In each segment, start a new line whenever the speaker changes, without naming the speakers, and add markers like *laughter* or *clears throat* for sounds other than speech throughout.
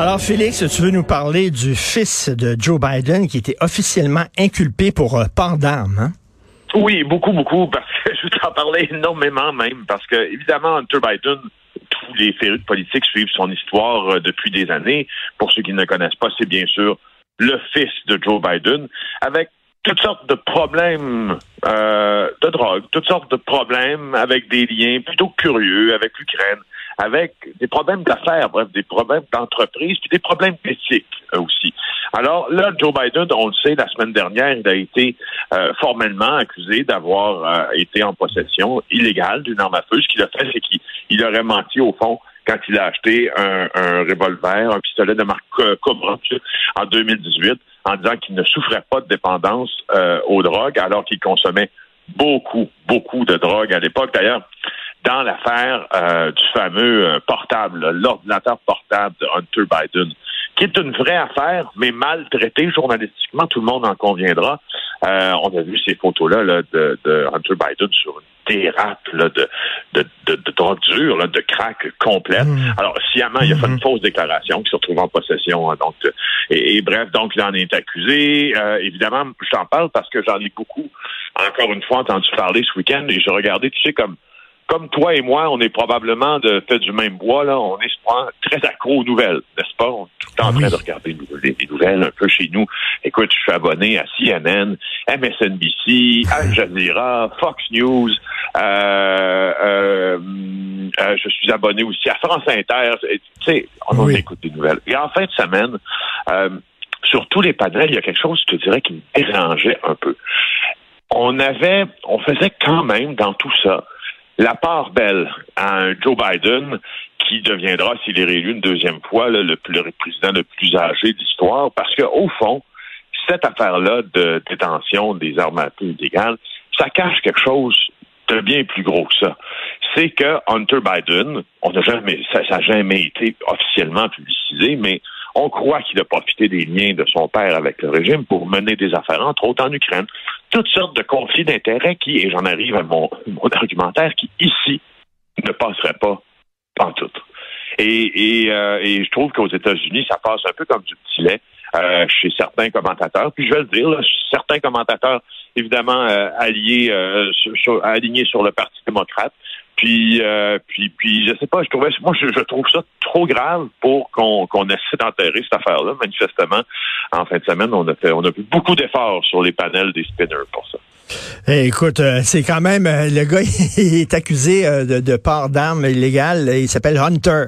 Alors, Félix, tu veux nous parler du fils de Joe Biden qui était officiellement inculpé pour euh, port d'armes, hein?
Oui, beaucoup, beaucoup, parce que *laughs* je t'en parlais énormément même, parce que, évidemment, Hunter Biden, tous les férus de politique suivent son histoire euh, depuis des années. Pour ceux qui ne connaissent pas, c'est bien sûr le fils de Joe Biden, avec toutes sortes de problèmes euh, de drogue, toutes sortes de problèmes avec des liens plutôt curieux avec l'Ukraine, avec des problèmes d'affaires, bref, des problèmes d'entreprise, puis des problèmes éthiques euh, aussi. Alors là, Joe Biden, on le sait, la semaine dernière, il a été euh, formellement accusé d'avoir euh, été en possession illégale d'une arme à feu. Ce qu'il a fait, c'est qu'il aurait menti au fond quand il a acheté un, un revolver, un pistolet de marque Cobra en 2018, en disant qu'il ne souffrait pas de dépendance aux drogues, alors qu'il consommait beaucoup, beaucoup de drogue à l'époque. D'ailleurs, dans l'affaire euh, du fameux euh, portable, l'ordinateur portable de Hunter Biden, qui est une vraie affaire, mais mal traitée journalistiquement, tout le monde en conviendra. Euh, on a vu ces photos-là là, de, de, Hunter Biden sur une dérape là, de, de, de, de drogue dure, là, de crack complète. Mmh. Alors, sciemment, il a fait une mmh. fausse déclaration qui se retrouve en possession. Hein, donc, et, et, bref, donc il en est accusé. évidemment, je t'en parle parce que j'en ai beaucoup, encore une fois, entendu parler ce week-end et je regardais, tu sais, comme comme toi et moi, on est probablement de fait du même bois, là, on est très accro aux nouvelles, n'est-ce pas? On est tout le temps en train de regarder les nouvelles un peu chez nous. Écoute, je suis abonné à CNN, MSNBC, *laughs* Al Jazeera, Fox News, euh, euh, euh, je suis abonné aussi à France Inter. Tu sais, on écoute des nouvelles. Et en fin de semaine, sur tous les panels, il y a quelque chose, je te dirais, qui me dérangeait un peu. On avait, on faisait quand même dans tout ça la part belle à Joe Biden qui deviendra, s'il est réélu une deuxième fois, le, le, président le plus âgé de l'histoire, parce qu'au fond, cette affaire-là de détention des armes à feu illégales, ça cache quelque chose de bien plus gros que ça. C'est que Hunter Biden, on n'a jamais, ça n'a jamais été officiellement publicisé, mais on croit qu'il a profité des liens de son père avec le régime pour mener des affaires, entre autres en Ukraine. Toutes sortes de conflits d'intérêts qui, et j'en arrive à mon, argumentaire, qui ici ne passerait pas en tout. Et, et, euh, et je trouve qu'aux États-Unis, ça passe un peu comme du petit lait euh, chez certains commentateurs. Puis je vais le dire, là, certains commentateurs, évidemment, euh, alliés, sur, alignés sur le Parti démocrate, puis, euh, puis, puis, je sais pas, je trouvais, moi, je, trouve ça trop grave pour qu'on qu'on essaie d'enterrer cette affaire-là. Manifestement, en fin de semaine, on a fait, on a fait beaucoup d'efforts sur les panels des spinners pour ça.
Eh, écoute, euh, c'est quand même euh, le gars *laughs* il est accusé euh, de, port d'armes illégales. Il s'appelle Hunter.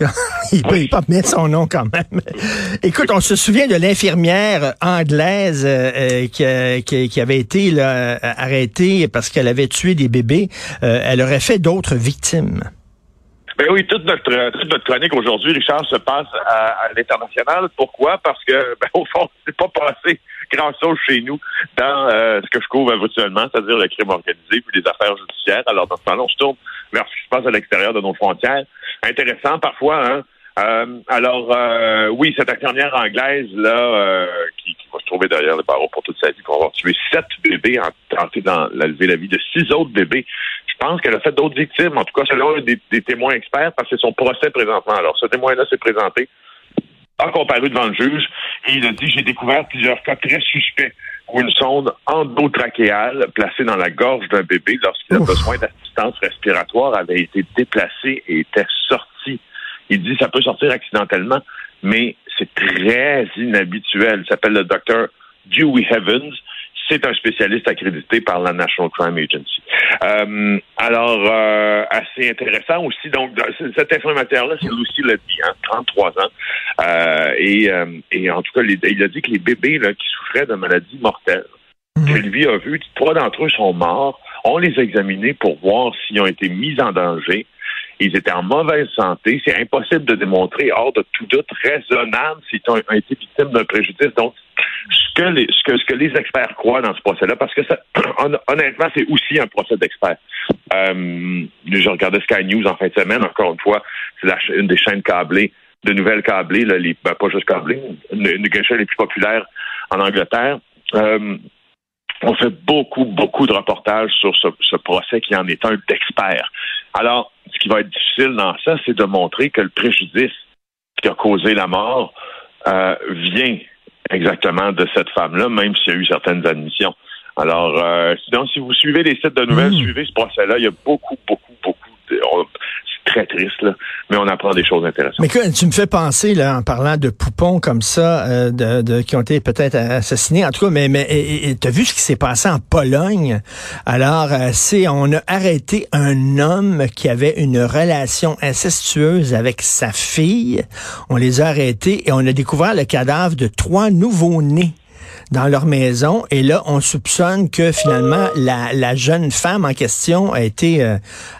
*laughs* il peut pas mettre son nom quand même. *laughs* écoute, on se souvient de l'infirmière anglaise qui, avait été arrêtée parce qu'elle avait tué des bébés. elle aurait fait d'autres victimes.
Ben oui, toute notre, toute notre chronique aujourd'hui, Richard, se passe à, l'international. Pourquoi? Parce que, ben, au fond, c'est pas passé chose chez nous dans euh, ce que je couvre habituellement, c'est-à-dire le crime organisé puis les affaires judiciaires. Alors, dans ce temps-là, on se tourne vers ce qui se passe à l'extérieur de nos frontières. Intéressant parfois, hein? Euh, alors, euh, oui, cette infirmière anglaise, là, qui, va se trouver derrière le barreau pour toute sa vie pour avoir tué sept bébés, en tenté d'enlever la vie de six autres bébés. Je pense qu'elle a fait d'autres victimes, en tout cas selon des, des témoins experts, parce que c'est son procès présentement. Alors, ce témoin-là s'est présenté a comparu devant le juge et il a dit j'ai découvert plusieurs cas très suspects où une sonde endotrachéale placée dans la gorge d'un bébé lorsqu'il a besoin d'assistance respiratoire avait été déplacée et était sortie Il dit ça peut sortir accidentellement, mais c'est très inhabituel. Il s'appelle le docteur Dewey Heavens. C'est un spécialiste accrédité par la National Crime Agency. Euh, alors, euh, assez intéressant aussi. Donc, cet infirmière-là, c'est Lucy Ledby, hein, 33 ans. Euh, et, euh, et en tout cas, il a dit que les bébés là, qui souffraient de maladies mortelles, mmh. que lui a vu, trois d'entre eux sont morts. On les a examinés pour voir s'ils ont été mis en danger. Ils étaient en mauvaise santé. C'est impossible de démontrer hors de tout doute raisonnable s'ils ont été victimes d'un préjudice. Donc, ce que, les, ce, que, ce que les experts croient dans ce procès-là, parce que ça, *clears throat* honnêtement, c'est aussi un procès d'experts. Euh, je regardais Sky News en fin de semaine, encore une fois, c'est une des chaînes câblées, de nouvelles câblées, là, les, ben, pas juste câblées, une, des chaînes les plus populaires en Angleterre. Euh, on fait beaucoup, beaucoup de reportages sur ce, ce procès qui en est un d'experts. Alors, ce qui va être difficile dans ça, c'est de montrer que le préjudice qui a causé la mort euh, vient exactement de cette femme-là, même s'il y a eu certaines admissions. Alors, euh, sinon, si vous suivez les sites de nouvelles, mmh. suivez ce procès-là, il y a beaucoup, beaucoup, très triste, mais on apprend des choses intéressantes.
Mais tu me fais penser, là, en parlant de poupons comme ça, euh, de, qui ont été peut-être assassinés, en tout cas, mais, mais tu vu ce qui s'est passé en Pologne? Alors, euh, c'est on a arrêté un homme qui avait une relation incestueuse avec sa fille. On les a arrêtés et on a découvert le cadavre de trois nouveaux-nés dans leur maison. Et là, on soupçonne que finalement, la, la jeune femme en question a été euh,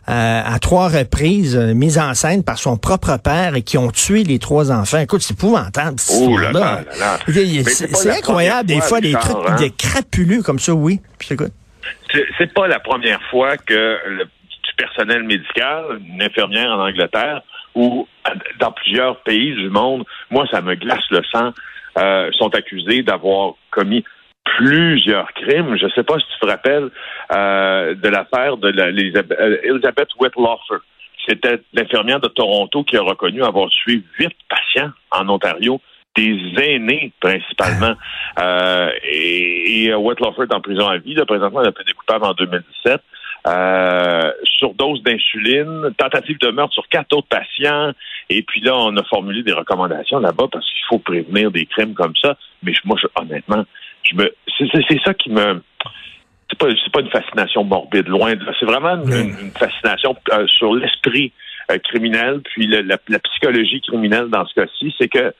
euh à trois reprises euh, mise en scène par son propre père et qui ont tué les trois enfants. Écoute, c'est épouvantable.
Oh là là, là,
C'est incroyable, des fois, des trucs, hein? des crapuleux comme ça, oui.
C'est pas la première fois que le personnel médical, une infirmière en Angleterre, ou dans plusieurs pays du monde, moi, ça me glace le sang euh, sont accusés d'avoir commis plusieurs crimes. Je ne sais pas si tu te rappelles euh, de l'affaire de la, euh, Elizabeth Whitlaufer. C'était l'infirmière de Toronto qui a reconnu avoir tué huit patients en Ontario des aînés principalement. Euh, et, et Whitlaufer est en prison à vie. Là, présentement, elle a fait des coupables en 2017 euh, surdose d'insuline, tentative de meurtre sur quatre autres patients. Et puis là, on a formulé des recommandations là-bas parce qu'il faut prévenir des crimes comme ça. Mais moi, honnêtement, je me, c'est ça qui me, c'est pas, pas une fascination morbide, loin de là. C'est vraiment une, fascination euh, sur l'esprit euh, criminel, puis la, psychologie criminelle dans ce cas-ci. C'est que,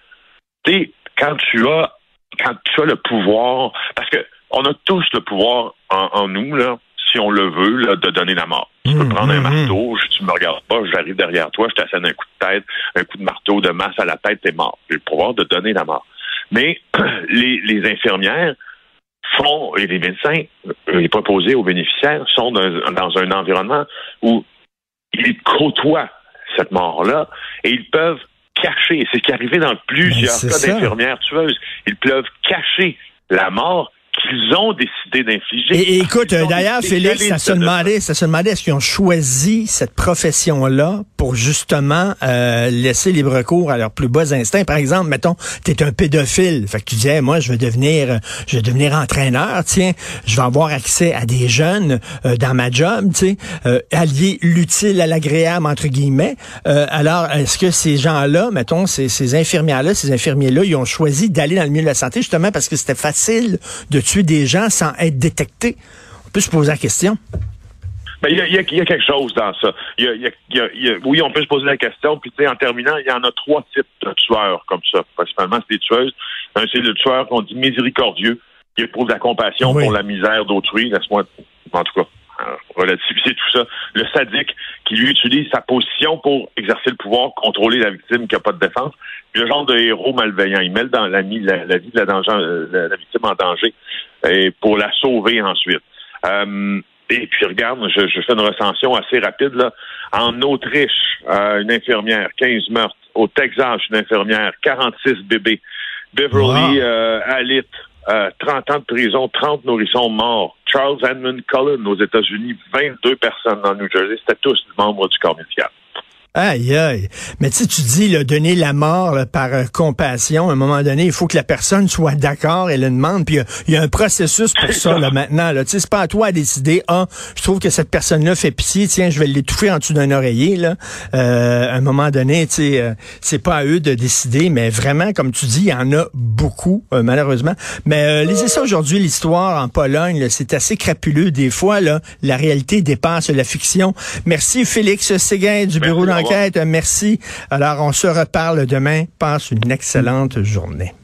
tu sais, quand tu as, quand tu as le pouvoir, parce que on a tous le pouvoir en, en nous, là, si on le veut, là, de donner la mort. Tu peux mmh, prendre un mmh, marteau, je, tu me regardes pas, j'arrive derrière toi, je t'assène un coup de tête, un coup de marteau de masse à la tête, t'es mort. J'ai le pouvoir de donner la mort. Mais *clears throat* les, les infirmières font, et les médecins, euh, les proposés aux bénéficiaires, sont dans, dans un environnement où ils côtoient cette mort-là et ils peuvent cacher, c'est ce qui est arrivé dans plusieurs ben, cas d'infirmières tueuses, ils peuvent cacher la mort qu'ils ont décidé d'infliger.
Et, écoute, d'ailleurs, Félix, ça se demandait, ça se demandait est-ce qu'ils ont choisi cette profession-là pour justement euh, laisser libre cours à leurs plus bas instincts? Par exemple, mettons, tu es un pédophile, fait que tu disais, moi, je veux devenir, je vais devenir entraîneur, tiens, je vais avoir accès à des jeunes euh, dans ma job, tu sais, euh, allier l'utile à l'agréable entre guillemets. Euh, alors, est-ce que ces gens-là, mettons, ces, ces infirmières-là, ces infirmiers-là, ils ont choisi d'aller dans le milieu de la santé justement parce que c'était facile de tuer des gens sans être détecté? On peut se poser la question.
Ben, il y, a, quelque chose dans ça. oui, on peut se poser la question. Puis, en terminant, il y en a trois types de tueurs comme ça. Principalement, c'est des tueuses. Un, c'est le tueur qu'on dit miséricordieux, qui éprouve la compassion pour la misère d'autrui. Laisse-moi, en tout cas, relativiser tout ça. Le sadique, qui lui utilise sa position pour exercer le pouvoir, contrôler la victime qui n'a pas de défense. le genre de héros malveillant. Il met dans la, la, la vie de la, danger, euh, la, victime en danger et pour la sauver ensuite. Euh, et puis regarde, je, je, fais une recension assez rapide. Là. En Autriche, euh, une infirmière, 15 meurtres. Au Texas, une infirmière, 46 bébés. Beverly euh, Alit, 30 ans de prison, 30 nourrissons morts. Charles Edmund Cullen aux États-Unis, 22 personnes dans New Jersey. C'était tous membres du corps médical.
Aïe, aïe. Mais tu tu dis, là, donner la mort là, par euh, compassion, à un moment donné, il faut que la personne soit d'accord et le demande. Puis il y, a un processus pour ça, là, maintenant. Là. Tu sais, c'est pas à toi à décider, ah, je trouve que cette personne-là fait pitié, tiens, je vais l'étouffer en dessous d'un oreiller. Là. Euh, à un moment donné, tu sais, euh, c'est pas à eux de décider, mais vraiment, comme tu dis, il y en a beaucoup, malheureusement. Mais lisez ça aujourd'hui, l'histoire en Pologne, c'est assez crapuleux. Des fois, là, la réalité dépasse la fiction. Merci, Félix Séguin du Bureau d'enquête. Merci. Alors, on se reparle demain. Passe une excellente journée.